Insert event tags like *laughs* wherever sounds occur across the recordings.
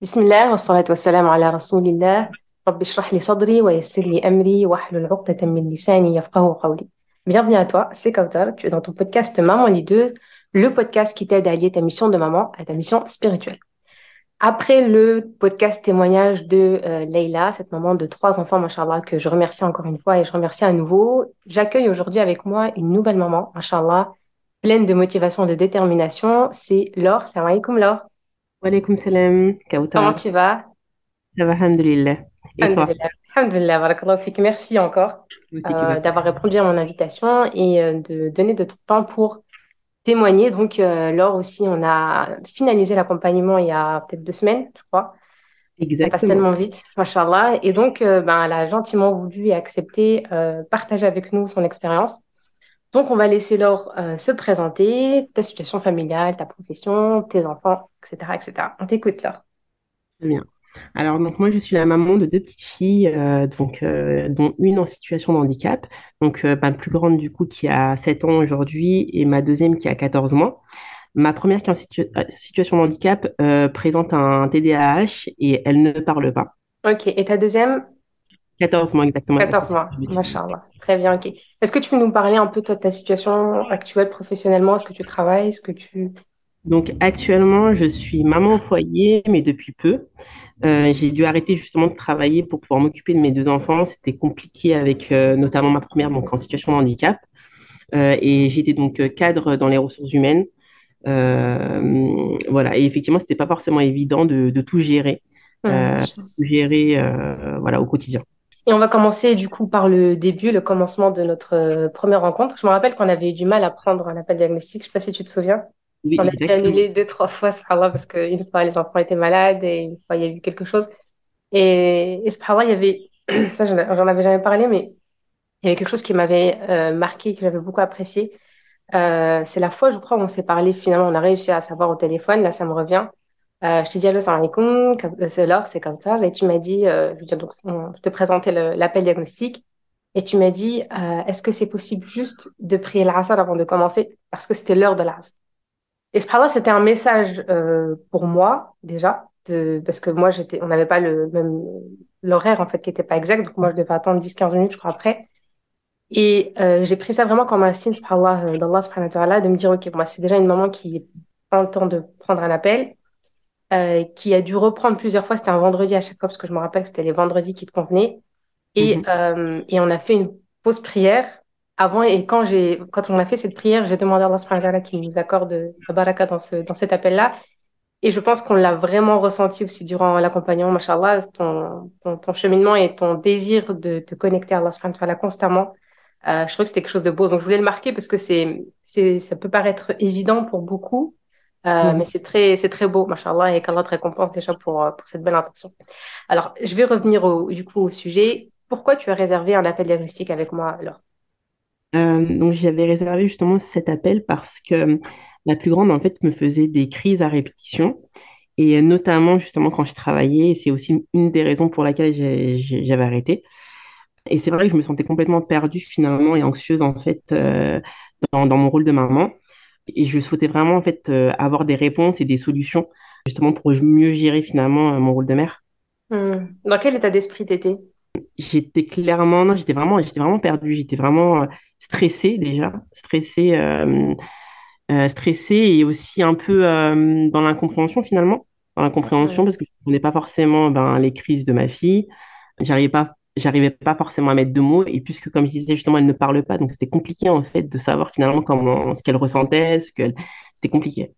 بسم الله والصلاة والسلام على رسول الله رب اشرح لي صدري ويسر لي أمري واحلل عقدة من لساني يفقهوا قولي Bienvenue à toi, c'est Kautar, tu es dans ton podcast Maman Leaduse, le podcast qui t'aide à allier ta mission de maman à ta mission spirituelle. Après le podcast témoignage de euh, Leïla, cette maman de trois enfants, machallah, que je remercie encore une fois et je remercie à nouveau, j'accueille aujourd'hui avec moi une nouvelle maman, machallah, pleine de motivation et de détermination, c'est Laure. Salam alaikum Laure. Wa alaykoum salam, Comment tu vas? Ça va, alhamdulillah. Et toi? Alhamdulillah, Alhamdulillah, barakallahu fik. Merci encore euh, d'avoir répondu à mon invitation et euh, de donner de ton temps pour témoigner. Donc, euh, Laure aussi, on a finalisé l'accompagnement il y a peut-être deux semaines, je crois. Ça passe Exactement. tellement vite, machallah. Et donc, euh, ben, elle a gentiment voulu et accepté euh, partager avec nous son expérience. Donc, on va laisser Laure euh, se présenter, ta situation familiale, ta profession, tes enfants, etc., etc. On t'écoute, Laure. Très bien. Alors, donc moi, je suis la maman de deux petites filles, euh, donc, euh, dont une en situation de handicap. Donc, ma plus grande, du coup, qui a 7 ans aujourd'hui, et ma deuxième qui a 14 mois. Ma première qui est en situ- situation de handicap présente un TDAH et elle ne parle pas. Ok. Et ta deuxième? 14 mois exactement, ouais, c'est 14 ça que mois, machallah. Très bien, ok. Est-ce que tu peux nous parler un peu toi, de ta situation actuelle professionnellement? Est-ce que tu travailles? Est-ce que tu... Donc, actuellement, je suis maman au foyer, mais depuis peu. Euh, j'ai dû arrêter justement de travailler pour pouvoir m'occuper de mes deux enfants. C'était compliqué avec euh, notamment ma première donc en situation de handicap. Euh, et j'étais donc cadre dans les ressources humaines. Voilà. Et effectivement, c'était pas forcément évident de, de tout gérer, machallah. tout gérer voilà, au quotidien. Et on va commencer du coup par le début, le commencement de notre euh, première rencontre. Je me rappelle qu'on avait eu du mal à prendre un appel diagnostic. Je sais pas si tu te souviens. Oui, On a exactement. annuler deux, trois fois, subhanallah, parce qu'une fois les enfants étaient malades et une fois il y a eu quelque chose. Et, et subhanallah, il y avait, *clears throat* ça j'en j'en avais jamais parlé, mais il y avait quelque chose qui m'avait euh, marqué, que j'avais beaucoup apprécié. Euh, c'est la fois, je crois, où on s'est parlé, finalement, on a réussi à savoir au téléphone, là, ça me revient. Euh, je t'ai dit, allô, salam alaikum, c'est Laure, c'est comme ça. Et tu m'as dit, euh, je donc, te présentais l'appel diagnostic. Et tu m'as dit, euh, est-ce que c'est possible juste de prier l'Asr avant de commencer? Parce que c'était l'heure de l'Asr. Et subhanallah, c'était un message euh, pour moi, déjà, de, parce que moi, j'étais, on n'avait pas le même, l'horaire, en fait, qui n'était pas exact. Donc, moi, je devais attendre dix quinze minutes, je crois, après. Et euh, j'ai pris ça vraiment comme un signe, subhanallah, d'Allah subhanahu wa ta'ala, de me dire, OK, moi, c'est déjà une maman qui prend le temps de prendre un appel, euh, qui a dû reprendre plusieurs fois. C'était un vendredi à chaque fois, parce que je me rappelle que c'était les vendredis qui te convenaient. Et, Mhm, euh, et on a fait une pause prière avant. Et quand j'ai, quand on a fait cette prière, j'ai demandé à Allah qu'il nous accorde la baraka dans ce, dans cet appel-là. Et je pense qu'on l'a vraiment ressenti aussi durant l'accompagnement, machallah, ton, ton, ton cheminement et ton désir de te connecter à Allah subhanahu constamment. Euh, je trouvais que c'était quelque chose de beau. Donc, je voulais le marquer parce que c'est, c'est, ça peut paraître évident pour beaucoup, euh, mais c'est très, c'est très beau, machallah, et qu'Allah te récompense déjà pour, euh, pour cette belle intention. Alors, je vais revenir au, du coup au sujet. Pourquoi tu as réservé un appel diagnostic avec moi alors? Euh, donc, j'avais réservé justement cet appel parce que la plus grande, en fait, me faisait des crises à répétition. Et notamment, justement, quand je travaillais, c'est aussi une des raisons pour laquelle j'avais arrêté. Et c'est vrai que je me sentais complètement perdue finalement et anxieuse en fait euh, dans, dans mon rôle de maman. Et je souhaitais vraiment en fait euh, avoir des réponses et des solutions justement pour mieux gérer finalement euh, mon rôle de mère. Hmm. Dans quel état d'esprit t'étais? J'étais clairement, non, j'étais vraiment, j'étais vraiment perdue. J'étais vraiment euh, stressée déjà, stressée, euh, euh, stressée et aussi un peu euh, dans l'incompréhension finalement, dans l'incompréhension parce que je ne comprenais pas forcément ben, les crises de ma fille. J'arrivais pas, j'arrivais pas forcément à mettre de mots et puisque comme je disais justement elle ne parle pas, donc c'était compliqué en fait de savoir finalement comment ce qu'elle ressentait, ce qu'elle, c'était compliqué.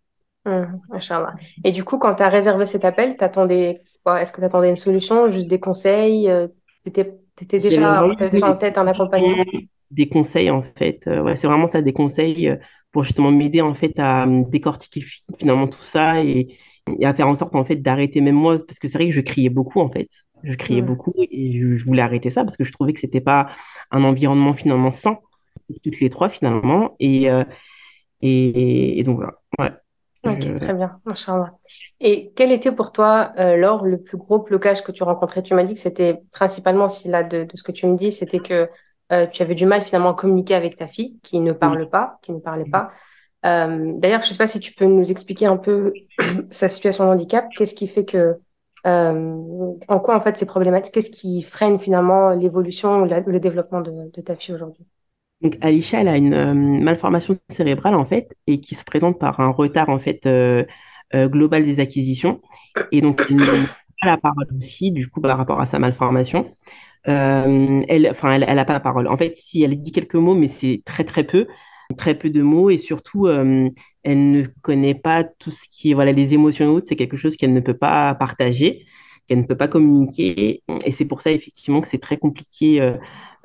Machallah. Et du coup, quand tu as réservé cet appel, t'attendais quoi? Est-ce que tu attendais une solution, juste des conseils? euh, T'étais, t'étais J'avais déjà, en tête un accompagnement? des conseils en fait. Euh, ouais, c'est vraiment ça, des conseils euh, pour justement m'aider en fait à euh, décortiquer fi- finalement tout ça et, et à faire en sorte en fait d'arrêter même moi parce que c'est vrai que je criais beaucoup en fait. Je criais beaucoup et je, je voulais arrêter ça parce que je trouvais que c'était pas un environnement finalement sain pour toutes les trois finalement et euh, et, et donc voilà. Ouais. Ok, Je- très bien, Inch'Allah. Et quel était pour toi, euh, Laure, le plus gros blocage que tu rencontrais? Tu m'as dit que c'était principalement, si là, de, de ce que tu me dis, c'était que euh, tu avais du mal finalement à communiquer avec ta fille qui ne parle pas, qui ne parlait pas. Euh, d'ailleurs, je ne sais pas si tu peux nous expliquer un peu *clears throat* sa situation de handicap. Qu'est-ce qui fait que Euh, en quoi, en fait, c'est problématique? Qu'est-ce qui freine finalement l'évolution, la- le développement de, de ta fille aujourd'hui? Donc, Alicia, elle a une euh, malformation cérébrale, en fait, et qui se présente par un retard, en fait, euh, euh, global des acquisitions. Et donc, elle pas la parole aussi, du coup, par rapport à sa malformation. Euh, elle, enfin, elle, elle a pas la parole. En fait, si elle dit quelques mots, mais c'est très, très peu, très peu de mots, et surtout, euh, elle ne connaît pas tout ce qui est, voilà, les émotions et autres, c'est quelque chose qu'elle ne peut pas partager, qu'elle ne peut pas communiquer, et c'est pour ça, effectivement, que c'est très compliqué. euh,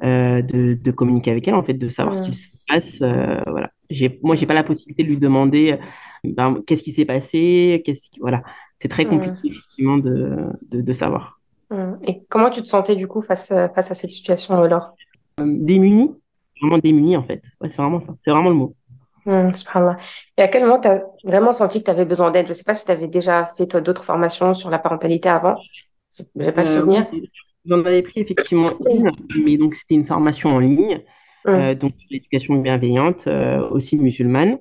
euh, de, de communiquer avec elle, en fait, de savoir ce Hmm, se passe. voilà. J'ai, moi, j'ai pas la possibilité de lui demander ben, qu'est-ce qui s'est passé, qu'est-ce qui, voilà. C'est très compliqué, effectivement, de, de, de savoir. Et comment tu te sentais du coup face à, face à cette situation, Laure? Euh, démuni, vraiment démuni, en fait. Ouais, c'est vraiment ça. C'est vraiment le mot. Subhanallah. Et à quel moment tu as vraiment senti que tu avais besoin d'aide? Je sais pas si tu avais déjà fait toi d'autres formations sur la parentalité avant. J'ai pas le Euh, souvenir. j'en avais pris effectivement une, mais donc c'était une formation en ligne, hmm, euh, donc l'éducation bienveillante, euh, aussi musulmane.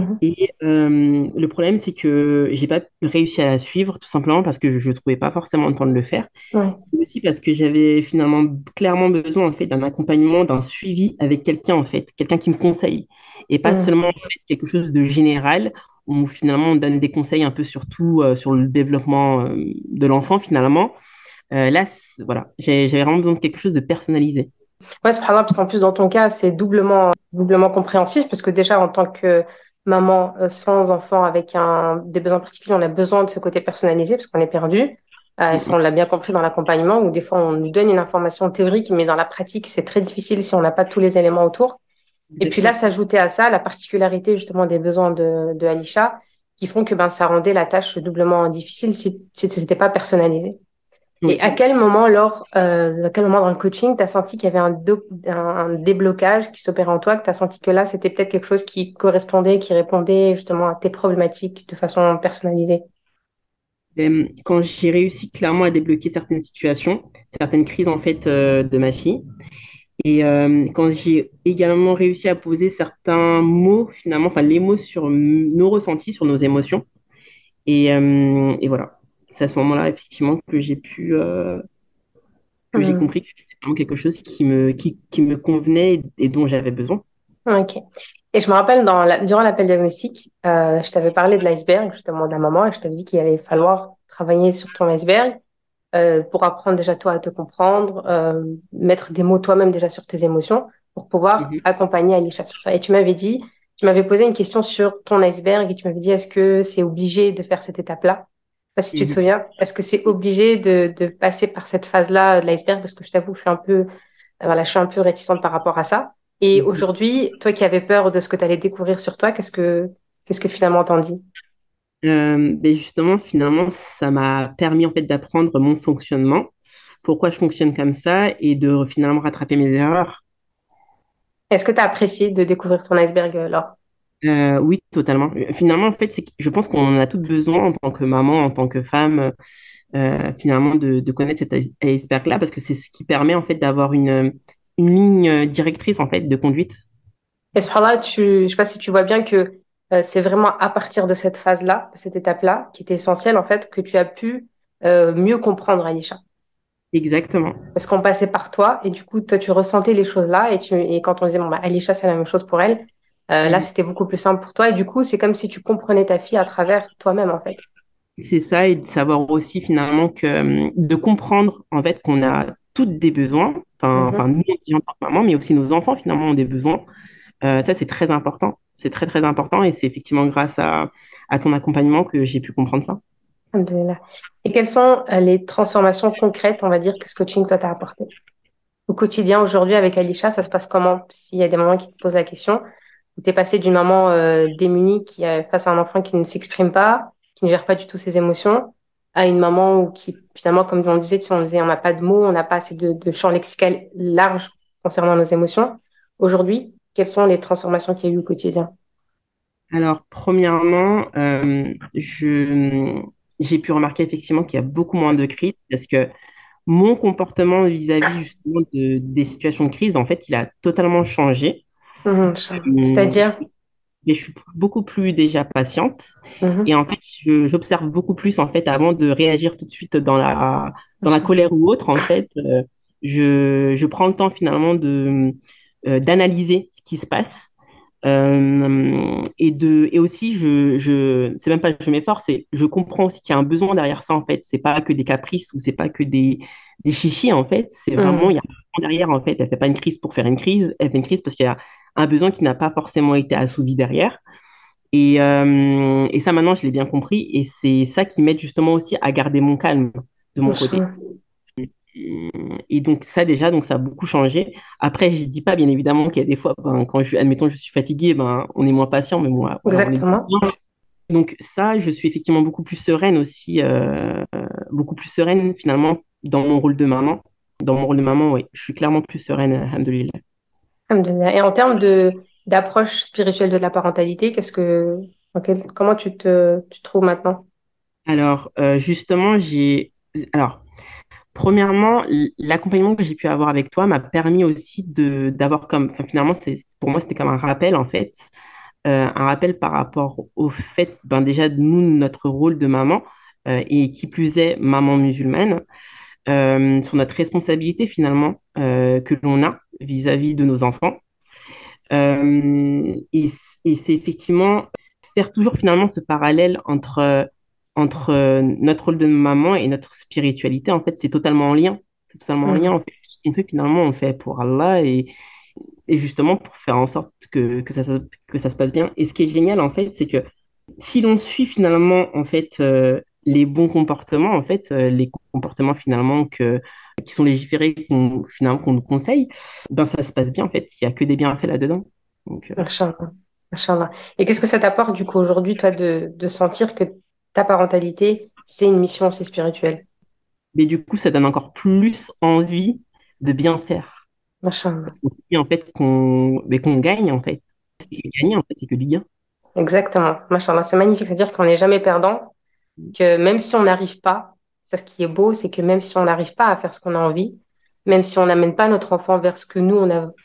Hmm, Et euh, le problème, c'est que j'ai pas réussi à la suivre, tout simplement parce que je ne trouvais pas forcément le temps de le faire. ouais, Et aussi parce que j'avais finalement clairement besoin en fait d'un accompagnement, d'un suivi avec quelqu'un en fait, quelqu'un qui me conseille. Et pas seulement en fait, quelque chose de général où finalement on donne des conseils un peu sur tout, euh, sur le développement euh, de l'enfant finalement. Là, voilà, j'avais vraiment besoin de quelque chose de personnalisé. Ouais, subhanallah, parce qu'en plus, dans ton cas, c'est doublement, doublement compréhensif, parce que déjà, en tant que maman euh, sans enfant avec un, des besoins particuliers, on a besoin de ce côté personnalisé, parce qu'on est perdu. Euh, et ça, Mm, on l'a bien compris dans l'accompagnement, où des fois, on nous donne une information théorique, mais dans la pratique, c'est très difficile si on n'a pas tous les éléments autour. Et puis là, s'ajouter à ça la particularité justement des besoins de, de Alisha, qui font que ben, ça rendait la tâche doublement difficile si, si ce n'était pas personnalisé. Et à quel moment, lors, euh, à quel moment dans le coaching, tu as senti qu'il y avait un, do- un, un déblocage qui s'opérait en toi, que tu as senti que là, c'était peut-être quelque chose qui correspondait, qui répondait justement à tes problématiques de façon personnalisée? Quand j'ai réussi clairement à débloquer certaines situations, certaines crises en fait euh, de ma fille, Et euh, quand j'ai également réussi à poser certains mots, finalement, enfin les mots sur nos ressentis, sur nos émotions. Et, et voilà, c'est à ce moment-là, effectivement, que j'ai pu, euh, que j'ai Hmm, compris que c'était vraiment quelque chose qui me, qui, qui me convenait et, et dont j'avais besoin. Ok. Et je me rappelle, dans la- durant l'appel diagnostic, euh, je t'avais parlé de l'iceberg, justement, de la maman, et je t'avais dit qu'il allait falloir travailler sur ton iceberg euh, pour apprendre déjà toi à te comprendre, euh, mettre des mots toi-même déjà sur tes émotions pour pouvoir Mhm, accompagner Alicia sur ça. Et tu m'avais dit, tu m'avais posé une question sur ton iceberg et tu m'avais dit, est-ce que c'est obligé de faire cette étape-là? Je sais pas si tu te souviens. Est-ce que c'est obligé de, de passer par cette phase-là de l'iceberg? Parce que je t'avoue, je suis un peu, euh, voilà, je suis un peu réticente par rapport à ça. Et Mhm. aujourd'hui, toi qui avais peur de ce que tu allais découvrir sur toi, qu'est-ce que, qu'est-ce que finalement t'en dis? Euh, ben justement, finalement, ça m'a permis en fait d'apprendre mon fonctionnement, pourquoi je fonctionne comme ça et de finalement rattraper mes erreurs. Est-ce que tu as apprécié de découvrir ton iceberg, euh, Laure? Euh, oui, totalement. Euh, Finalement, en fait, c'est je pense qu'on en a toutes besoin en tant que maman, en tant que femme, euh, finalement, de, de connaître cet ice- iceberg-là, parce que c'est ce qui permet, en fait, d'avoir une, une ligne directrice, en fait, de conduite. Et ce là tu, je sais pas si tu vois bien que euh, c'est vraiment à partir de cette phase-là, cette étape-là, qui était essentielle en fait, que tu as pu mieux comprendre Aïcha. Exactement. Parce qu'on passait par toi et du coup, toi, tu ressentais les choses-là et, tu, et quand on disait, bon, bah, Aïcha, c'est la même chose pour elle, euh, là, Mhm. c'était beaucoup plus simple pour toi et du coup, c'est comme si tu comprenais ta fille à travers toi-même en fait. C'est ça, et de savoir aussi, finalement, que, euh, de comprendre, en fait, qu'on a toutes des besoins, enfin, enfin, Mhm. nous, en tant que maman, mais aussi nos enfants, finalement, ont des besoins. Euh, ça, c'est très important. C'est très, très important, et c'est effectivement grâce à, à ton accompagnement que j'ai pu comprendre ça. Et quelles sont les transformations concrètes, on va dire, que ce coaching, toi, t'a apporté? Au quotidien, aujourd'hui, avec Alisha, ça se passe comment? S'il y a des mamans qui te posent la question, tu es passé d'une maman euh, démunie qui face à un enfant qui ne s'exprime pas, qui ne gère pas du tout ses émotions, à une maman où qui, finalement, comme on disait, on disait, on n'a pas de mots, on n'a pas assez de, champ lexical large concernant nos émotions. Aujourd'hui, quelles sont les transformations qu'il y a eu au quotidien? Alors, premièrement, euh, j'ai pu remarquer effectivement qu'il y a beaucoup moins de crises parce que mon comportement vis-à-vis justement de, des situations de crise, en fait, il a totalement changé. Mhm, C'est-à-dire? mais je suis beaucoup plus déjà patiente. Mhm. Et en fait, j'observe beaucoup plus en fait avant de réagir tout de suite dans la, dans la Machallah. colère ou autre. En fait, euh, je, je prends le temps finalement de, euh, d'analyser ce qui se passe. Euh, et de et aussi je je c'est même pas je m'efforce c'est je comprends aussi qu'il y a un besoin derrière ça en fait c'est pas que des caprices ou c'est pas que des des chichis en fait c'est vraiment il y Mhm. a un besoin derrière en fait elle fait pas une crise pour faire une crise elle fait une crise parce qu'il y a un besoin qui n'a pas forcément été assouvi derrière et, euh, et ça, maintenant, je l'ai bien compris. Et c'est ça qui m'aide justement aussi à garder mon calme de mon côté. Et donc, ça, déjà, donc ça a beaucoup changé. Après, je dis pas, bien évidemment, qu'il y a des fois, ben, quand je, admettons, je suis fatiguée, ben, on est moins patient, mais moi, Exactement. Donc, ça, je suis effectivement beaucoup plus sereine aussi, euh, beaucoup plus sereine finalement dans mon rôle de maman. Dans mon rôle de maman, oui, je suis clairement plus sereine, alhamdoulilah. Et en termes d'approche spirituelle de la parentalité, qu'est-ce que, comment tu te, tu trouves maintenant? Alors, euh, justement, j'ai. Alors, Premièrement, l'accompagnement que j'ai pu avoir avec toi m'a permis aussi de d'avoir comme, finalement, pour moi c'était comme un rappel en fait, Euh, un rappel par rapport au fait, ben déjà nous notre rôle de maman euh, et qui plus est maman musulmane, sur notre responsabilité finalement que l'on a vis-à-vis de nos enfants. Euh, et c'est effectivement faire toujours finalement ce parallèle entre, entre euh, notre rôle de maman et notre spiritualité. En fait, c'est totalement en lien. C'est totalement en lien. En Mhm. fait, fait finalement, on fait pour Allah et, et justement pour faire en sorte que, que ça, se- que ça se passe bien. Et ce qui est génial, en fait, c'est que si l'on suit finalement, en fait, euh, les bons comportements, en fait, euh, les comportements finalement que, qui sont légiférés, qu'on, finalement, qu'on nous conseille, ben ça se passe bien, en fait. Il n'y a que des bienfaits là-dedans. Donc, euh. Et qu'est-ce que ça t'apporte du coup aujourd'hui, toi, de, de sentir que ta parentalité, c'est une mission aussi spirituelle? Mais du coup, ça donne encore plus envie de bien faire. Se dit en fait qu'on mais qu'on gagne en fait. C'est gagner en fait, c'est que du gain. Exactement. Machallah. C'est magnifique. C'est-à-dire qu'on n'est jamais perdant, que même si on n'arrive pas, ce qui est beau, c'est que même si on n'arrive pas à faire ce qu'on a envie, même si on n'amène pas notre enfant vers ce que nous,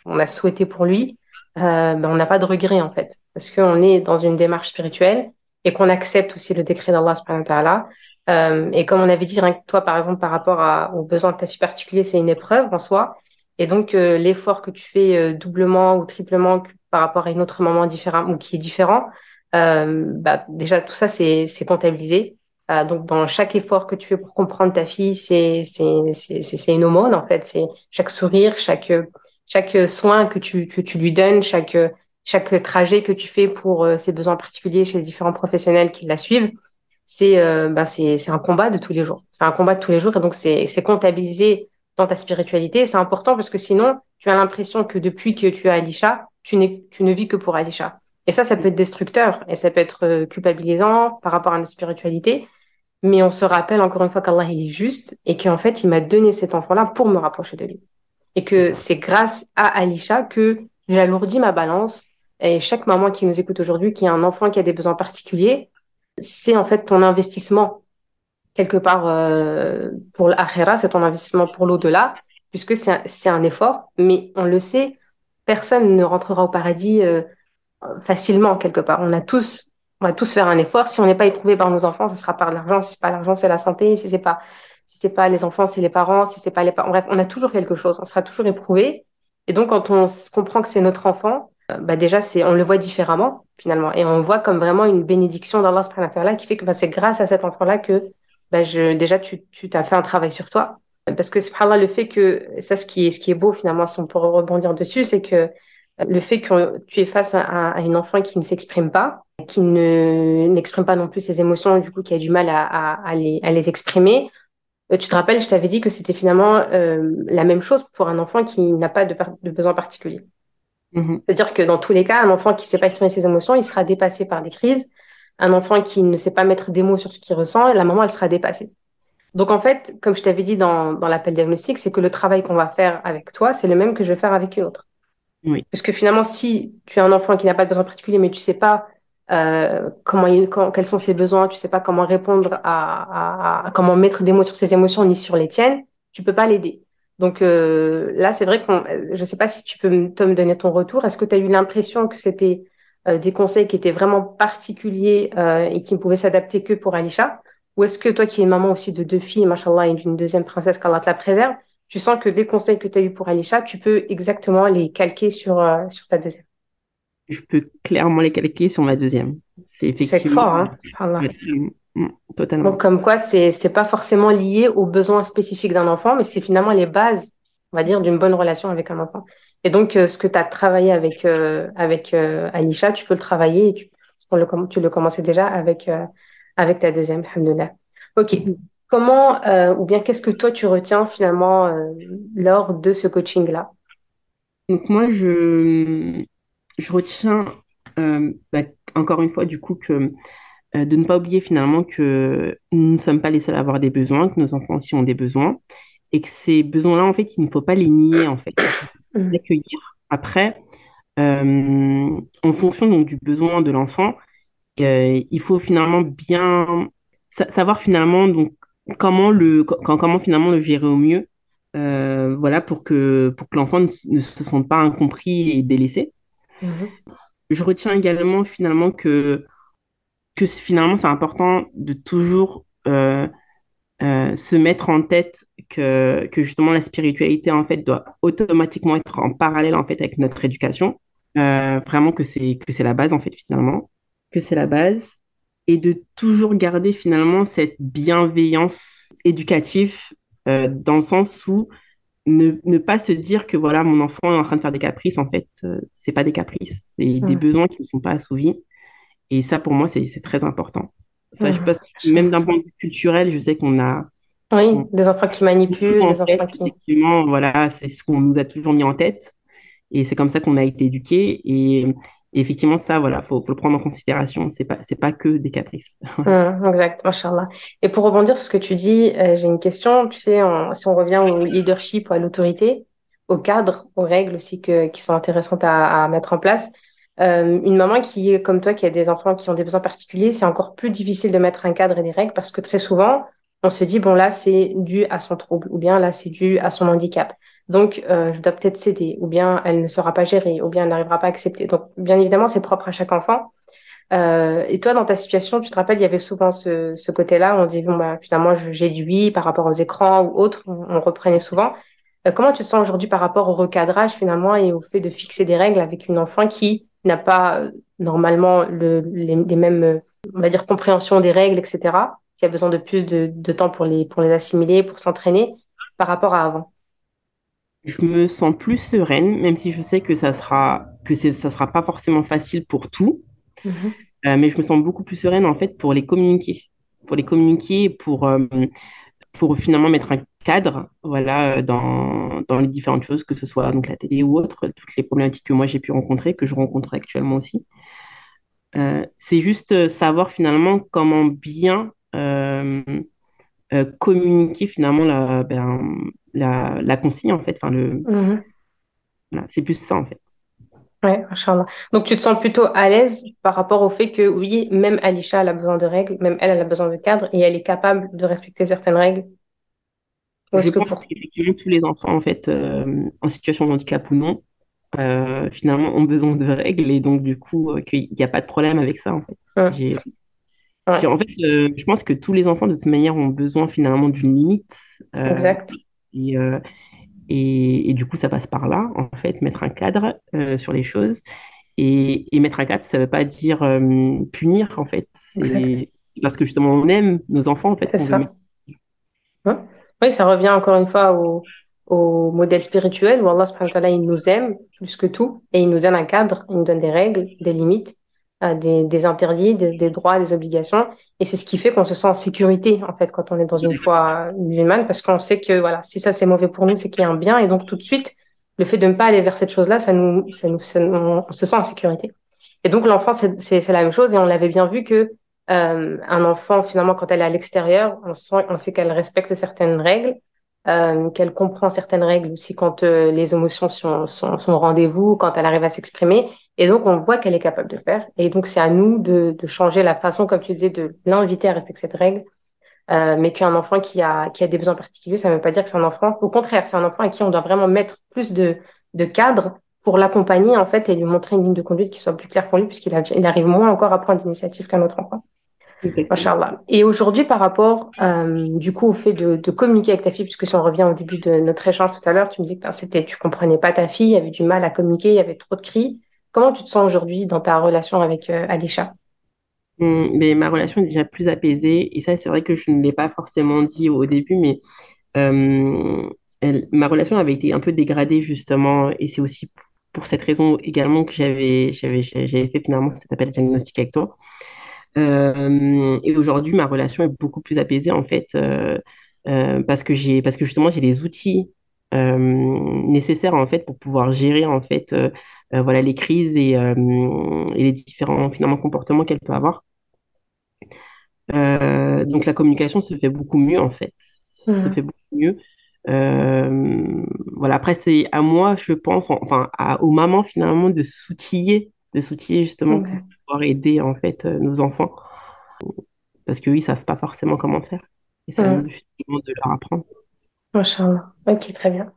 on a, souhaité pour lui, euh, ben, on n'a pas de regret, en fait. Parce qu'on est dans une démarche spirituelle et qu'on accepte aussi le décret d'Allah. Euh, et comme on avait dit, rien que toi, par exemple, par rapport aux besoins de ta fille particulier, c'est une épreuve en soi. Et donc, euh, l'effort que tu fais doublement ou triplement par rapport à une autre maman différente ou qui est différent, bah, déjà, tout ça, c'est comptabilisé. Euh, donc, dans chaque effort que tu fais pour comprendre ta fille, c'est, c'est, c'est, une aumône, en fait. C'est chaque sourire, chaque, chaque soin que tu, que tu lui donnes, chaque, chaque trajet que tu fais pour euh, ses besoins particuliers chez les différents professionnels qui la suivent. C'est, euh, bah, c'est, un combat de tous les jours. C'est un combat de tous les jours. Et donc, c'est, c'est comptabilisé dans ta spiritualité. C'est important parce que sinon, tu as l'impression que depuis que tu as Alisha, tu n'es, tu ne vis que pour Alisha. Et ça, ça peut être destructeur et ça peut être culpabilisant par rapport à notre spiritualité. Mais on se rappelle encore une fois qu'Allah, il est juste et qu'en fait, il m'a donné cet enfant-là pour me rapprocher de lui. Et que c'est grâce à Alisha que j'alourdis ma balance. Et chaque maman qui nous écoute aujourd'hui, qui a un enfant qui a des besoins particuliers, c'est en fait ton investissement quelque part euh, pour l'akhira, c'est ton investissement pour l'au-delà, puisque c'est un, c'est un effort. Mais on le sait, personne ne rentrera au paradis euh, facilement quelque part. On a tous, on va tous faire un effort. Si on n'est pas éprouvé par nos enfants, ce sera par l'argent. Si c'est pas l'argent, c'est la santé. Si c'est pas, si c'est pas les enfants, c'est les parents. Si c'est pas les parents, bref, on a toujours quelque chose. On sera toujours éprouvé. Et donc, quand on s- comprend que c'est notre enfant, euh, bah déjà, c'est, on le voit différemment finalement, et on voit comme vraiment une bénédiction d'Allah subhanahu wa ta'ala qui fait que bah, c'est grâce à cet enfant-là que bah, je, déjà tu, tu t'as fait un travail sur toi. Parce que subhanallah, le fait que, ça, ce qui est, ce qui est beau finalement, si on peut rebondir dessus, c'est que le fait que tu es face à, à une enfant qui ne s'exprime pas, qui ne n'exprime pas non plus ses émotions, du coup, qui a du mal à, à, à les, à les exprimer. Euh, Tu te rappelles, je t'avais dit que c'était finalement euh, la même chose pour un enfant qui n'a pas de, de besoin particulier. Mhm. C'est-à-dire que dans tous les cas, un enfant qui ne sait pas exprimer ses émotions, il sera dépassé par des crises. Un enfant qui ne sait pas mettre des mots sur ce qu'il ressent, la maman, elle sera dépassée. Donc en fait, comme je t'avais dit dans, dans l'appel diagnostic, c'est que le travail qu'on va faire avec toi, c'est le même que je vais faire avec une autre. Oui, Parce que finalement, si tu as un enfant qui n'a pas de besoin particulier, mais tu sais pas euh, comment quels sont ses besoins, tu sais pas comment répondre à, à- à- comment mettre des mots sur ses émotions ni sur les tiennes, tu peux pas l'aider. Donc euh, là, c'est vrai qu'on, je sais pas si tu peux me, me donner ton retour. Est-ce que tu as eu l'impression que c'était euh, des conseils qui étaient vraiment particuliers euh, et qui ne pouvaient s'adapter que pour Alisha? Ou est-ce que toi qui es maman aussi de deux filles, machallah, et d'une deuxième princesse, qu'Allah te la préserve, tu sens que les conseils que tu as eus pour Alisha, tu peux exactement les calquer sur, euh, sur ta deuxième? Je peux clairement les calquer sur ma deuxième. C'est effectivement... fort, hein Totalement. Donc, comme quoi, c'est c'est pas forcément lié aux besoins spécifiques d'un enfant, mais c'est finalement les bases, on va dire, d'une bonne relation avec un enfant. Et donc, euh, ce que tu as travaillé avec, euh, avec euh, Aïcha, tu peux le travailler et tu, le, tu le commençais déjà avec, avec ta deuxième, alhamdoulilah. OK. Comment, ou bien qu'est-ce que toi, tu retiens finalement lors de ce coaching-là? Donc, moi, je, je retiens, bah, encore une fois, du coup, que de ne pas oublier finalement que nous ne sommes pas les seuls à avoir des besoins, que nos enfants aussi ont des besoins, et que ces besoins-là, en fait, il ne faut pas les nier, en fait. Mm. accueillir. Après, euh, en fonction donc, du besoin de l'enfant, euh, il faut finalement bien savoir finalement donc comment le comment finalement le gérer au mieux euh, voilà pour que pour que l'enfant ne, se sente pas incompris et délaissé mm-hmm. je retiens également finalement que que finalement c'est important de toujours euh, se mettre en tête que, que justement la spiritualité en fait doit automatiquement être en parallèle en fait avec notre éducation. Euh, vraiment que c'est que c'est la base en fait finalement, que c'est la base et de toujours garder finalement cette bienveillance éducative euh, dans le sens où ne, ne, pas se dire que voilà mon enfant est en train de faire des caprices en fait c'est pas des caprices c'est des besoins qui ne sont pas assouvis et ça pour moi c'est très important ça, je pense, même d'un point de vue culturel, je sais qu'on a. Oui, des enfants qui manipulent, des enfants qui. Effectivement, voilà, c'est ce qu'on nous a toujours mis en tête. Et c'est comme ça qu'on a été éduqués. Et, effectivement, ça, voilà, faut, faut le prendre en considération. C'est pas, c'est pas que des caprices. *laughs* Hum, exact, machallah. Et pour rebondir sur ce que tu dis, euh, j'ai une question. Tu sais, si on revient au leadership, à l'autorité, au cadre, aux règles aussi que, qui sont intéressantes à, mettre en place. Euh, une maman qui comme toi, qui a des enfants qui ont des besoins particuliers, c'est encore plus difficile de mettre un cadre et des règles parce que très souvent, on se dit, bon, là, c'est dû à son trouble ou bien là, c'est dû à son handicap. Donc, euh, je dois peut-être céder ou bien elle ne sera pas gérée ou bien elle n'arrivera pas à accepter. Donc, bien évidemment, c'est propre à chaque enfant. Euh, et toi, dans ta situation, tu te rappelles, il y avait souvent ce, ce côté-là, on dit, bon, bah, finalement, j'ai du par rapport aux écrans ou autres, on, reprenait souvent. Euh, comment tu te sens aujourd'hui par rapport au recadrage finalement et au fait de fixer des règles avec une enfant qui n'a pas euh, normalement le, les, mêmes, euh, on va dire, compréhension des règles, etc., qui a besoin de plus de, de temps pour les, pour les assimiler, pour s'entraîner par rapport à avant? Je me sens plus sereine, même si je sais que ça sera, que ça sera pas forcément facile pour tout. Mhm. Euh, mais je me sens beaucoup plus sereine en fait pour les communiquer, pour les communiquer, pour pour finalement mettre un cadre, voilà, dans, dans, les différentes choses, que ce soit donc la télé ou autre, toutes les problématiques que moi j'ai pu rencontrer, que je rencontre actuellement aussi. Euh, c'est juste euh, savoir finalement comment bien euh, communiquer finalement la, ben, la, la, consigne en fait. Enfin, le, mhm. voilà, c'est plus ça en fait. Ouais, Inch'Allah. Donc tu te sens plutôt à l'aise par rapport au fait que oui, même Alisha elle a besoin de règles, même elle, elle a besoin de cadre et elle est capable de respecter certaines règles je pense qu'effectivement, tous les enfants, en fait, euh, en situation de handicap ou non, euh, finalement, ont besoin de règles et donc, du coup, qu'il n'y a pas de problème avec ça, en fait. En fait, je pense que tous les enfants, de toute manière, ont besoin finalement d'une limite. exact. Et, et, et, du coup, ça passe par là, en fait, mettre un cadre sur les choses. Et, et, mettre un cadre, ça ne veut pas dire punir, en fait. Parce que justement, on aime nos enfants, en fait. C'est ça. Oui, ça revient encore une fois au, au modèle spirituel où Allah subhanahu wa ta'ala, il nous aime plus que tout et il nous donne un cadre, il nous donne des règles, des limites, euh, des, des interdits, des, des, droits, des obligations. Et c'est ce qui fait qu'on se sent en sécurité, en fait, quand on est dans une foi musulmane, parce qu'on sait que, voilà, si ça c'est mauvais pour nous, c'est qu'il y a un bien. Et donc, tout de suite, le fait de ne pas aller vers cette chose-là, ça nous, ça nous, ça on se sent en sécurité. Et donc, l'enfant, c'est la même chose. Et on l'avait bien vu que euh, un enfant, finalement, quand elle est à l'extérieur, on sent, on sait qu'elle respecte certaines règles, euh, qu'elle comprend certaines règles aussi quand euh, les émotions sont, sont, sont au rendez-vous, quand elle arrive à s'exprimer. Et donc, on voit qu'elle est capable de le faire. Et donc, c'est à nous de, de, changer la façon, comme tu disais, de l'inviter à respecter cette règle. Euh, mais qu'un enfant qui a, qui a des besoins particuliers, ça ne veut pas dire que c'est un enfant. Au contraire, c'est un enfant à qui on doit vraiment mettre plus de, de cadre pour l'accompagner, en fait, et lui montrer une ligne de conduite qui soit plus claire pour lui, puisqu'il il arrive moins encore à prendre d'initiative qu'un autre enfant. Machallah. Et aujourd'hui, par rapport, euh, du coup, au fait de, de, communiquer avec ta fille, puisque si on revient au début de notre échange tout à l'heure, tu me dis que ben, c'était, tu comprenais pas ta fille, il y avait du mal à communiquer, il y avait trop de cris. Comment tu te sens aujourd'hui dans ta relation avec euh, Alisha? Hum, mais ma relation est déjà plus apaisée. Et ça c'est vrai que je ne l'ai pas forcément dit au début mais euh, ma relation avait été un peu dégradée justement. Et c'est aussi pour cette raison également que j'avais fait finalement cet appel diagnostic avec toi euh, et aujourd'hui, ma relation est beaucoup plus apaisée en fait, euh, euh, parce que j'ai, parce que justement, j'ai les outils nécessaires en fait pour pouvoir gérer en fait, voilà, les crises et, et, les différents finalement comportements qu'elle peut avoir. donc la communication se fait beaucoup mieux en fait, se mmh. fait beaucoup mieux. voilà, après c'est à moi, je pense, enfin à, aux mamans finalement de s'outiller de s'outiller justement pour pouvoir aider en fait euh, nos enfants. Parce qu'eux, ils savent pas forcément comment faire. Et c'est à justement de leur apprendre. Machallah. Ok, très bien.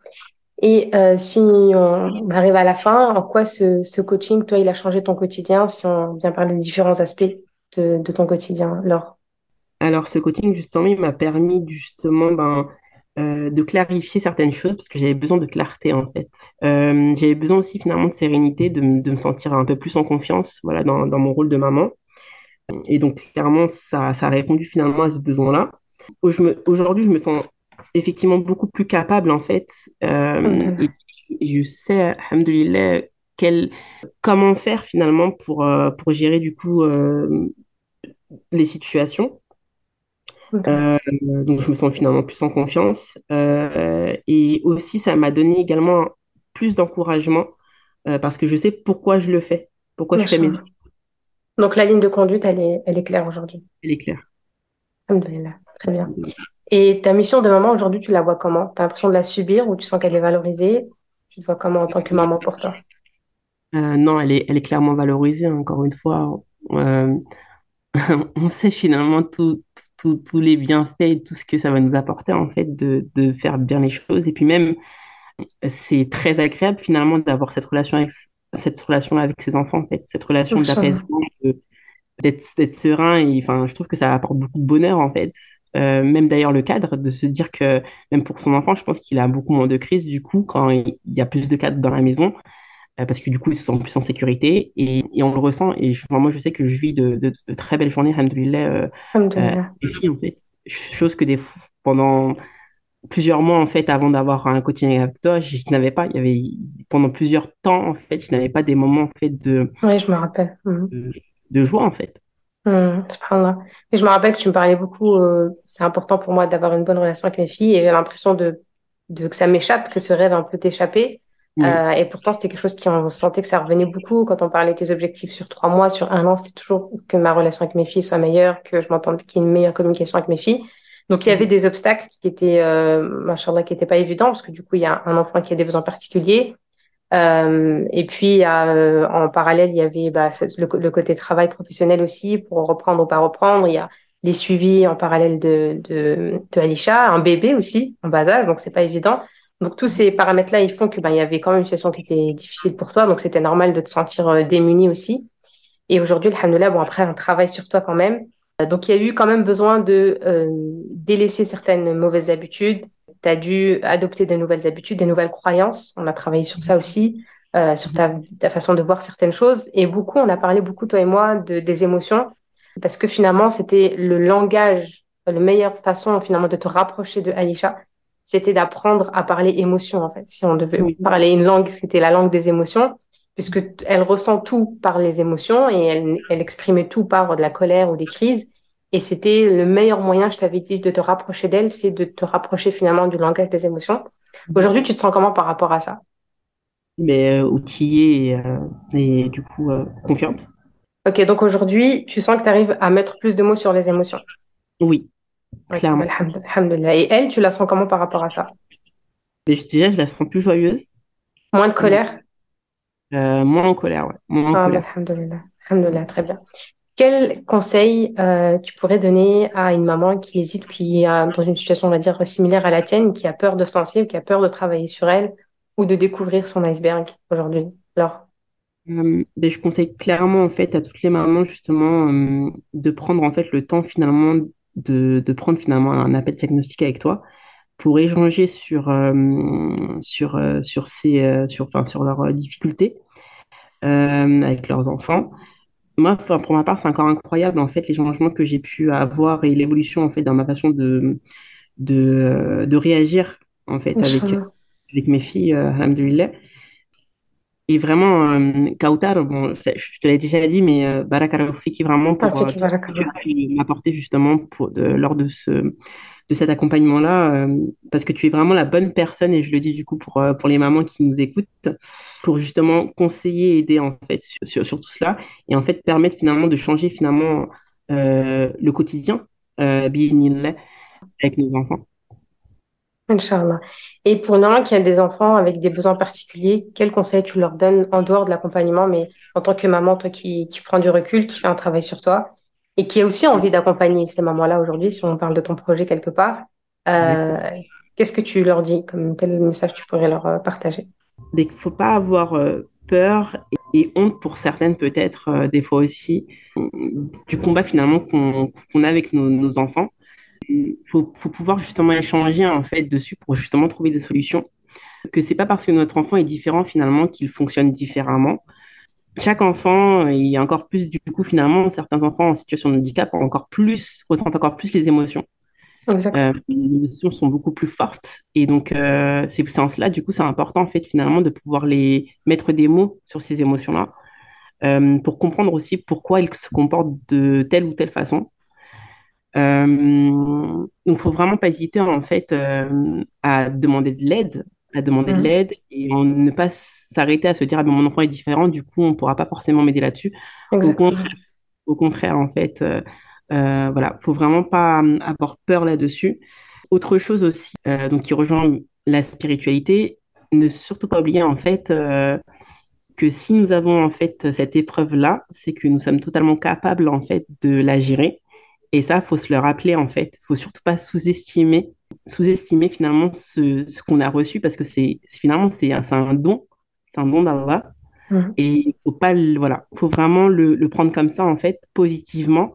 Et euh, si on arrive à la fin, en quoi ce, ce, coaching, toi, il a changé ton quotidien Si on vient parler des différents aspects de, de ton quotidien, Laure? Alors, ce coaching, justement, il m'a permis justement ben, euh, de clarifier certaines choses parce que j'avais besoin de clarté en fait. Euh, j'avais besoin aussi finalement de sérénité, de, de, me sentir un peu plus en confiance voilà, dans, dans, mon rôle de maman. Et donc clairement, ça, ça a répondu finalement à ce besoin-là. Aujourd'hui, je me sens effectivement beaucoup plus capable en fait. Euh, et, je sais, alhamdoulilah, quel, comment faire finalement pour, pour gérer du coup les situations. Euh, donc, je me sens finalement plus en confiance. Euh, et aussi, ça m'a donné également plus d'encouragement euh, parce que je sais pourquoi je le fais, pourquoi je fais mes Donc, la ligne de conduite, elle est, elle est claire aujourd'hui. Elle est claire. Très bien. Et ta mission de maman aujourd'hui, tu la vois comment? Tu as l'impression de la subir ou tu sens qu'elle est valorisée? Tu te vois comment en tant que maman pour toi? Non, elle est, elle est clairement valorisée, encore une fois. *laughs* on sait finalement tout, tous les bienfaits et tout ce que ça va nous apporter, en fait, de, de faire bien les choses. Et puis même, c'est très agréable, finalement, d'avoir cette relation avec, cette relation-là avec ses enfants, en fait, cette relation d'apaisement, d'être serein. Et enfin, je trouve que ça apporte beaucoup de bonheur, en fait. Euh, même d'ailleurs le cadre, de se dire que même pour son enfant, je pense qu'il a beaucoup moins de crise du coup quand il y a plus de cadres dans la maison. Euh, parce que du coup, ils se sentent plus en sécurité et, et on le ressent. Et moi, je sais que je vis de, de, de très belles journées, alhamdoulilah, euh, euh, filles, en fait. Chose que des, pendant plusieurs mois, en fait, avant d'avoir un coaching avec toi, je, n'avais pas. Il y avait, pendant plusieurs temps, en fait, je n'avais pas des moments, en fait, de. Oui, je me rappelle. Mhm. De, joie, en fait. Mmh, et je me rappelle que tu me parlais beaucoup, euh, c'est important pour moi d'avoir une bonne relation avec mes filles et j'ai l'impression de, de, que ça m'échappe, que ce rêve un peu Euh, et pourtant, c'était quelque chose qui, on sentait que ça revenait beaucoup quand on parlait des objectifs sur trois mois, sur un an. C'était toujours que ma relation avec mes filles soit meilleure, que je m'entende, qu'il y ait une meilleure communication avec mes filles. Donc, il y avait des obstacles qui étaient, euh, qui n'étaient pas évidents parce que du coup, il y a un enfant qui a des besoins particuliers. Euh, et puis, euh, en parallèle, il y avait bah, le, le, côté travail professionnel aussi pour reprendre ou pas reprendre. Il y a les suivis en parallèle de, de, de Alisha, un bébé aussi en bas âge, donc c'est pas évident. Donc tous ces paramètres-là, ils font que ben, il y avait quand même une situation qui était difficile pour toi, donc c'était normal de te sentir euh, démuni aussi. Et aujourd'hui, alhamdoulilah, bon après un travail sur toi quand même. Euh, donc il y a eu quand même besoin de euh, délaisser certaines mauvaises habitudes. Tu dû adopter de nouvelles habitudes, des nouvelles croyances. On a travaillé sur ça aussi, sur ta, façon de voir certaines choses. Et beaucoup, on a parlé beaucoup, toi et moi, de, des émotions, parce que finalement, c'était le langage, la meilleure façon finalement de te rapprocher de Aïcha c'était d'apprendre à parler émotion, en fait. Si on devait parler une langue, c'était la langue des émotions, puisque elle ressent tout par les émotions et elle, elle exprimait tout par de la colère ou des crises. Et c'était le meilleur moyen, je t'avais dit, de te rapprocher d'elle, c'est de te rapprocher finalement du langage des émotions. Aujourd'hui, tu te sens comment par rapport à ça? Mais euh, outillée et, euh, et, du coup euh, confiante. Ok, donc aujourd'hui, tu sens que tu arrives à mettre plus de mots sur les émotions? Oui, Clairement. Et elle, tu la sens comment par rapport à ça? Je dirais, je la sens plus joyeuse. Moins de colère? Euh, Moins en colère, ouais. Moins en ah, colère. Alhamdulillah. très bien. Quel conseil euh, tu pourrais donner à une maman qui hésite, qui est dans une situation, on va dire, similaire à la tienne, qui a peur de se lancer, qui a peur de travailler sur elle, ou de découvrir son iceberg aujourd'hui? Alors, Euh, ben, je conseille clairement en fait à toutes les mamans justement euh, de prendre en fait le temps finalement de, de prendre finalement un appel diagnostique avec toi pour échanger sur euh, sur euh, sur ces euh, sur enfin sur leurs difficultés avec leurs enfants. Moi, pour ma part, c'est encore incroyable en fait les changements que j'ai pu avoir et l'évolution en fait dans ma façon de de, de réagir en fait avec avec mes filles, euh. Et vraiment, euh, Kautar, bon, je te l'ai déjà dit, mais euh, Barakallahu fiki vraiment Ah, pour euh, tu m'apporter justement pour, de- lors de ce, de cet accompagnement-là, euh, parce que tu es vraiment la bonne personne, et je le dis du coup pour, euh, pour les mamans qui nous écoutent, pour justement conseiller aider en fait sur, sur, sur tout cela, et en fait permettre finalement de changer finalement le quotidien, avec nos enfants. Inch'Allah. Et pour maman qui a des enfants avec des besoins particuliers, quels conseils tu leur donnes en dehors de l'accompagnement, mais en tant que maman, toi qui, qui prends du recul, qui fait un travail sur toi et qui a aussi envie d'accompagner ces mamans-là aujourd'hui, si on parle de ton projet quelque part, euh, qu'est-ce que tu leur dis? Comme quel message tu pourrais leur euh, partager? Il ne faut pas avoir euh, peur et, honte pour certaines peut-être, euh, des fois aussi, du combat finalement qu'on a avec nos, nos enfants. Il faut, faut pouvoir justement échanger en fait dessus pour justement trouver des solutions. Que c'est pas parce que notre enfant est différent finalement qu'il fonctionne différemment. Chaque enfant, et encore plus du coup finalement, certains enfants en situation de handicap encore plus, ressentent encore plus les émotions. Euh, les émotions sont beaucoup plus fortes. Et donc, euh, en cela, du coup, c'est important, en fait, finalement, de pouvoir les mettre des mots sur ces émotions-là, euh, pour comprendre aussi pourquoi ils se comportent de telle ou telle façon. Euh, donc, il faut vraiment pas hésiter, en fait, euh, à demander de l'aide, à demander de Mhm. l'aide et ne pas s'arrêter à se dire, ah, ben, mon enfant est différent, du coup, on ne pourra pas forcément m'aider là-dessus. Au contraire, au contraire, en fait, euh, euh, voilà, faut vraiment pas euh, avoir peur là-dessus. Autre chose aussi, euh, donc qui rejoint la spiritualité, ne surtout pas oublier en fait que si nous avons en fait cette épreuve-là, c'est que nous sommes totalement capables en fait de la gérer. Et ça, faut se le rappeler en fait. Faut surtout pas sous-estimer, sous-estimer finalement ce, ce qu'on a reçu parce que c'est finalement c'est un, don, c'est un don d'Allah. Mhm. Et il faut pas le, voilà, faut vraiment le, le prendre comme ça en fait, positivement.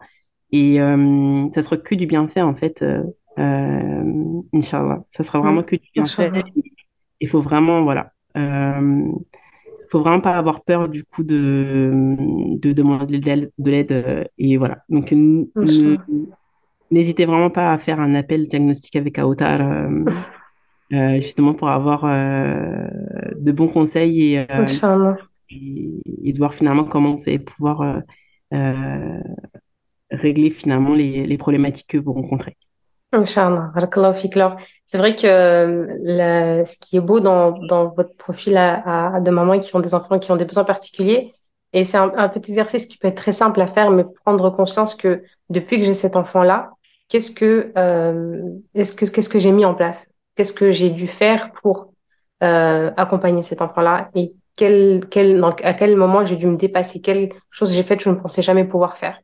Et euh, ça sera que du bienfait en fait, euh, euh, Inch'Allah. Ça sera vraiment Mhm. que du bienfait. Il faut vraiment, voilà, euh, faut vraiment pas avoir peur du coup de, de demander de l'aide. de l'aide, euh, et voilà. Donc n'hésitez vraiment pas à faire un appel diagnostic avec Aotar, euh, euh, justement pour avoir euh, de bons conseils et, et, et de voir finalement comment vous allez pouvoir régler finalement les, les problématiques que vous rencontrez. C'est vrai que euh, ce qui est beau dans, votre profil à, à- de mamans qui ont des enfants qui ont des besoins particuliers, et c'est un, petit exercice qui peut être très simple à faire, mais prendre conscience que depuis que j'ai cet enfant-là, qu'est-ce que, euh, que, qu'est-ce que j'ai mis en place? Qu'est-ce que j'ai dû faire pour euh, accompagner cet enfant-là? Et quel, quel, à quel moment j'ai dû me dépasser? Quelles choses j'ai faites que je ne pensais jamais pouvoir faire?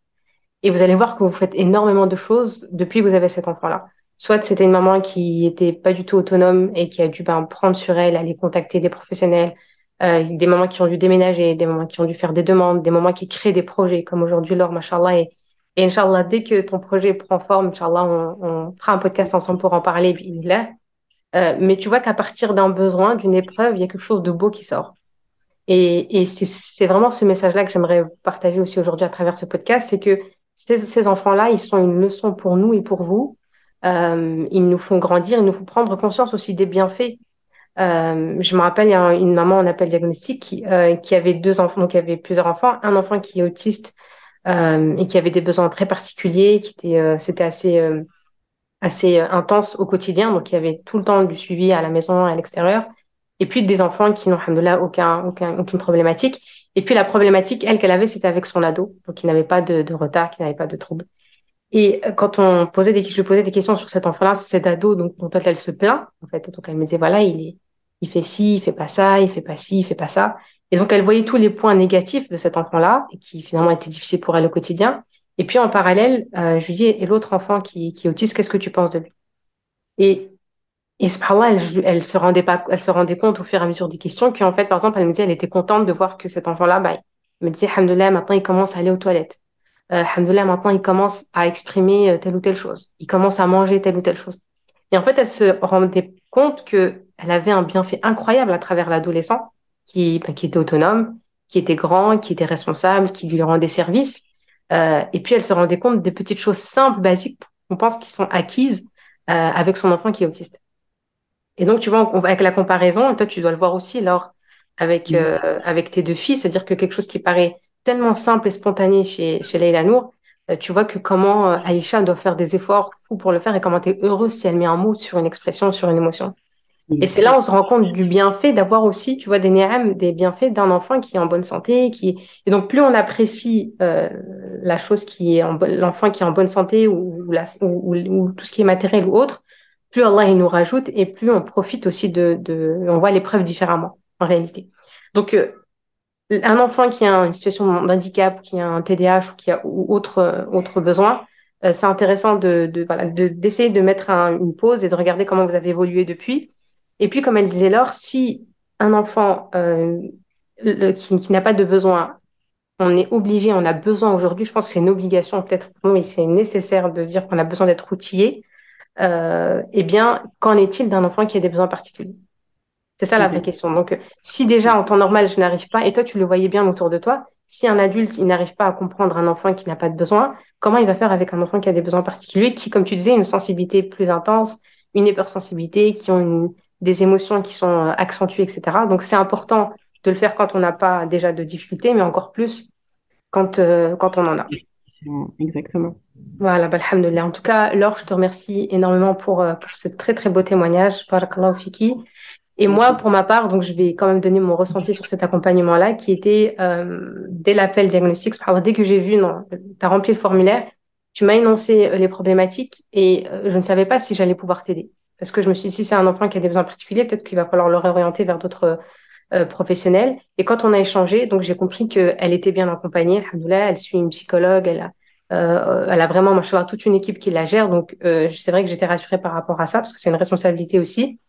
Et vous allez voir que vous faites énormément de choses depuis que vous avez cet enfant-là. Soit c'était une maman qui était pas du tout autonome et qui a dû ben, prendre sur elle, aller contacter des professionnels, euh, des mamans qui ont dû déménager, des mamans qui ont dû faire des demandes, des mamans qui créent des projets, comme aujourd'hui Laure, machallah. Et, et Inch'Allah, dès que ton projet prend forme, Inch'Allah, on, on fera un podcast ensemble pour en parler, bi'idhnillah. Euh, mais tu vois qu'à partir d'un besoin, d'une épreuve, il y a quelque chose de beau qui sort. Et, et c'est vraiment ce message-là que j'aimerais partager aussi aujourd'hui à travers ce podcast, c'est que ces, enfants-là, ils sont une leçon pour nous et pour vous. Euh, ils nous font grandir, ils nous font prendre conscience aussi des bienfaits. Euh, je me rappelle, il y a une maman en appel diagnostic qui, euh, qui avait deux enfants, donc il y avait plusieurs enfants, un enfant qui est autiste et qui avait des besoins très particuliers, qui était, c'était assez, assez intense au quotidien, donc il y avait tout le temps du suivi à la maison, à l'extérieur, et puis des enfants qui n'ont, alhamdoulilah, aucun, aucun, aucune problématique. Et puis la problématique, elle, qu'elle avait, c'était avec son ado, donc il n'avait pas de, de retard, qui n'avait pas de trouble. Et euh, quand on posait des, je posais des questions sur cet enfant-là, cet ado, donc, dont elle, se plaint, en fait, donc elle me disait, voilà, il est, il fait ci, il fait pas ça, il fait pas ci, il fait pas ça. Et donc elle voyait tous les points négatifs de cet enfant-là, et qui finalement étaient difficiles pour elle au quotidien. Et puis en parallèle, euh, je lui dis, et l'autre enfant qui, qui est autiste, qu'est-ce que tu penses de lui? Et Et subhanallah, elle, elle se rendait pas, elle se rendait compte au fur et à mesure des questions qu'en fait, par exemple, elle me disait, elle était contente de voir que cet enfant-là, bah, il me disait, Alhamdoulilah, maintenant il commence à aller aux toilettes. Euh, maintenant il commence à exprimer euh, telle ou telle chose. Il commence à manger telle ou telle chose. Et en fait, elle se rendait compte que elle avait un bienfait incroyable à travers l'adolescent, qui, bah, qui était autonome, qui était grand, qui était responsable, qui lui rendait service. Euh, et puis elle se rendait compte des petites choses simples, basiques, qu'on pense qui sont acquises euh, avec son enfant qui est autiste. Et donc, tu vois, avec la comparaison, toi, tu dois le voir aussi, alors, avec, euh, avec tes deux filles, c'est-à-dire que quelque chose qui paraît tellement simple et spontané chez, chez Leila Nour, euh, tu vois que comment euh, Aïcha doit faire des efforts fous pour le faire et comment tu es heureuse si elle met un mot sur une expression, sur une émotion. Et c'est là où on se rend compte du bienfait d'avoir aussi, tu vois, des ni'am, des bienfaits d'un enfant qui est en bonne santé, qui et donc plus on apprécie euh, la chose qui est en l'enfant qui est en bonne santé ou, la, ou, ou, tout ce qui est matériel ou autre, plus Allah il nous rajoute et plus on profite aussi de, de on voit l'épreuve différemment en réalité. Donc euh, un enfant qui a une situation d'handicap, qui a un TDAH ou qui a ou autre euh, autre besoin, euh, c'est intéressant de, de voilà d'essayer de, mettre un, une pause et de regarder comment vous avez évolué depuis et puis, comme elle disait Laure, si un enfant euh, qui, qui n'a pas de besoin, on est obligé, on a besoin aujourd'hui, je pense que c'est une obligation peut-être pour nous, c'est nécessaire de dire qu'on a besoin d'être outillé, eh bien, qu'en est-il d'un enfant qui a des besoins particuliers? C'est ça la vraie question. Donc, si déjà en temps normal, je n'arrive pas, et toi, tu le voyais bien autour de toi, si un adulte, il n'arrive pas à comprendre un enfant qui n'a pas de besoin, comment il va faire avec un enfant qui a des besoins particuliers, qui, comme tu disais, une sensibilité plus intense, une hypersensibilité, qui ont une, des émotions qui sont euh, accentuées, etc. Donc c'est important de le faire quand on n'a pas déjà de difficultés, mais encore plus quand, euh, quand on en a. Exactement. Voilà, bah, alhamdoulilah. En tout cas, Laure, je te remercie énormément pour, euh, pour ce très très beau témoignage. Barakallahu fiki. Et moi, pour ma part, donc je vais quand même donner mon ressenti sur cet accompagnement-là, qui était euh, dès l'appel diagnostic, dès que j'ai vu, non, tu as rempli le formulaire, tu m'as énoncé les problématiques et je ne savais pas si j'allais pouvoir t'aider. Parce que je me suis dit, si c'est un enfant qui a des besoins particuliers, peut-être qu'il va falloir le réorienter vers d'autres euh, professionnels. Et quand on a échangé, donc j'ai compris qu'elle était bien accompagnée, alhamdoulilah, elle suit une psychologue, elle a, euh, elle a vraiment, machallah, toute une équipe qui la gère. Donc euh, c'est vrai que j'étais rassurée par rapport à ça, parce que c'est une responsabilité aussi.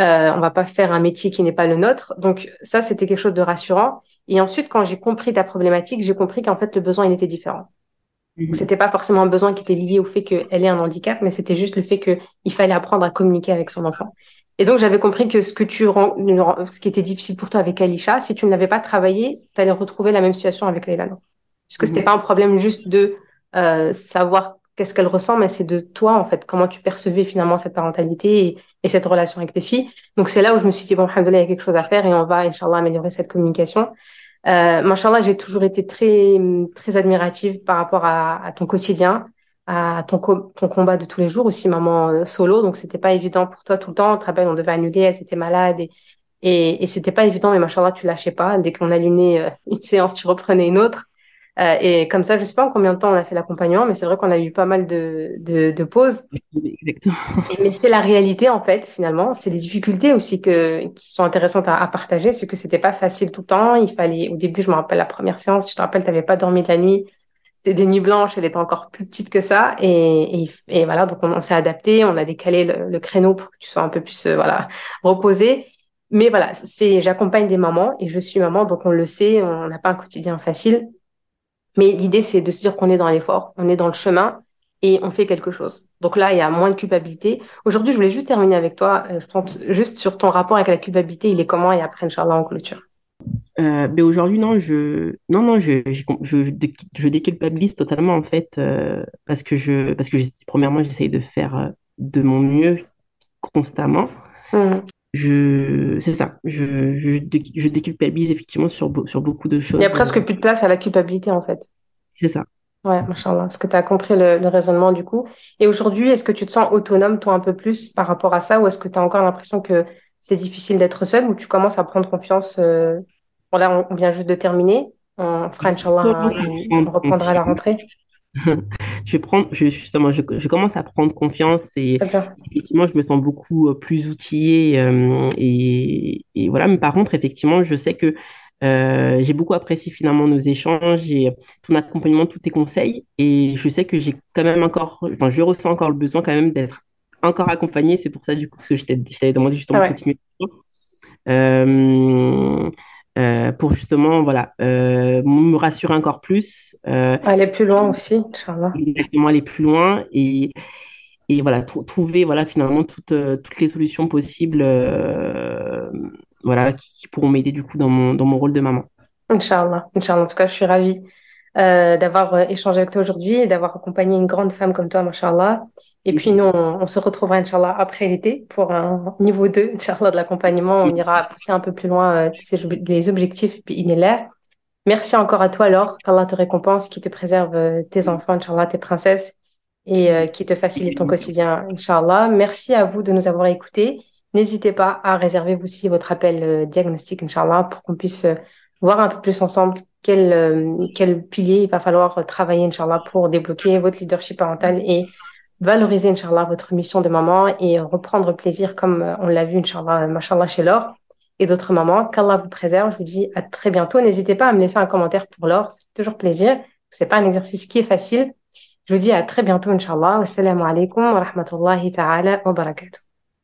Euh, on va pas faire un métier qui n'est pas le nôtre. Donc ça, c'était quelque chose de rassurant. Et ensuite, quand j'ai compris ta problématique, j'ai compris qu'en fait, le besoin, il était différent. Mhm. C'était pas forcément un besoin qui était lié au fait qu'elle ait un handicap, mais c'était juste le fait qu'il fallait apprendre à communiquer avec son enfant. Et donc, j'avais compris que ce que tu ce qui était difficile pour toi avec Alisha, si tu ne l'avais pas travaillé, tu allais retrouver la même situation avec Leila. Puisque c'était mhm. pas un problème juste de euh, savoir qu'est-ce qu'elle ressent, mais c'est de toi, en fait, comment tu percevais finalement cette parentalité et, cette relation avec tes filles. Donc, c'est là où je me suis dit, bon, il y a quelque chose à faire et on va, Inch'Allah, améliorer cette communication. Euh, Machallah, j'ai toujours été très, très admirative par rapport à, ton quotidien, à ton, ton combat de tous les jours, aussi maman euh, solo. Donc, c'était pas évident pour toi tout le temps. Tu te rappelles, on devait annuler, elle était malade et, et, et c'était pas évident, mais Machallah, tu lâchais pas. Dès qu'on allumait euh, *laughs* une séance, tu reprenais une autre. Euh, et comme ça, je sais pas en combien de temps on a fait l'accompagnement, mais c'est vrai qu'on a eu pas mal de, de, de pauses. Exactement. Et, mais c'est la réalité, en fait, finalement. C'est les difficultés aussi que, qui sont intéressantes à, à partager. C'est que c'était pas facile tout le temps. Il fallait, au début, je me rappelle la première séance, je te rappelle, tu n'avais pas dormi de la nuit. C'était des nuits blanches, elle était encore plus petite que ça. Et, et, et voilà, donc on, s'est adapté, on a décalé le, le, créneau pour que tu sois un peu plus, euh, voilà, reposé. Mais voilà, c'est, j'accompagne des mamans et je suis maman, donc on le sait, on n'a pas un quotidien facile. Mais l'idée, c'est de se dire qu'on est dans l'effort, on est dans le chemin et on fait quelque chose. Donc là, il y a moins de culpabilité. Aujourd'hui, je voulais juste terminer avec toi, euh, je pense, juste sur ton rapport avec la culpabilité, il est comment et après, Inch'Allah, en clôture? Euh, mais aujourd'hui, non, je, non, non, je, je, je, je déculpabilise totalement en fait euh, parce que je, parce que premièrement, j'essaye de faire euh, de mon mieux constamment. Mmh je c'est ça. Je, je, je, déculpabilise effectivement sur, sur beaucoup de choses il y a presque plus de place à la culpabilité en fait. C'est ça. Ouais machallah parce que tu as compris le, le, raisonnement du coup. Et aujourd'hui est-ce que tu te sens autonome toi un peu plus par rapport à ça ou est-ce que tu as encore l'impression que c'est difficile d'être seule ou tu commences à prendre confiance euh... bon là on, vient juste de terminer. On fera inchallah on reprendra la rentrée *laughs* je prends, je, justement, je, je, commence à prendre confiance et effectivement, je me sens beaucoup euh, plus outillée euh, et, et, voilà. Mais par contre, effectivement, je sais que euh, j'ai beaucoup apprécié finalement nos échanges et ton accompagnement, tous tes conseils et je sais que j'ai quand même encore, enfin, je ressens encore le besoin quand même d'être encore accompagnée. C'est pour ça, du coup, que je t'avais demandé justement de Ouais. continuer. Euh, euh, pour justement, voilà, euh, me rassurer encore plus. Euh, Aller plus loin aussi, Inch'Allah. exactement aller plus loin et, et voilà, trouver voilà, finalement toutes, toutes les solutions possibles voilà, qui, qui pourront m'aider du coup dans mon, dans mon rôle de maman. Inch'Allah. Inch'Allah. En tout cas, je suis ravie d'avoir échangé avec toi aujourd'hui et d'avoir accompagné une grande femme comme toi, Inch'Allah. Et puis, nous, on, on se retrouvera, Inch'Allah, après l'été pour un niveau 2, Inch'Allah, de l'accompagnement. On ira pousser un peu plus loin euh, les objectifs, puis il est là. Merci encore à toi, Laure. Qu'Allah te récompense, qui te préserve euh, tes enfants, Inch'Allah, tes princesses, et euh, qui te facilite ton quotidien, Inch'Allah. Merci à vous de nous avoir écoutés. N'hésitez pas à réserver vous aussi votre appel euh, diagnostic, Inch'Allah, pour qu'on puisse euh, voir un peu plus ensemble quel, quel pilier il va falloir travailler, Inch'Allah, pour débloquer votre leadership parental et valoriser, Inch'Allah, votre mission de maman et reprendre plaisir comme euh, on l'a vu, Inch'Allah, Mashallah, chez Laure et d'autres mamans. Qu'Allah vous préserve. Je vous dis à très bientôt. N'hésitez pas à me laisser un commentaire pour Laure. C'est toujours plaisir. C'est pas un exercice qui est facile. Je vous dis à très bientôt, Inch'Allah. Wassalamu alaikum wa rahmatullahi ta'ala wa barakatuh.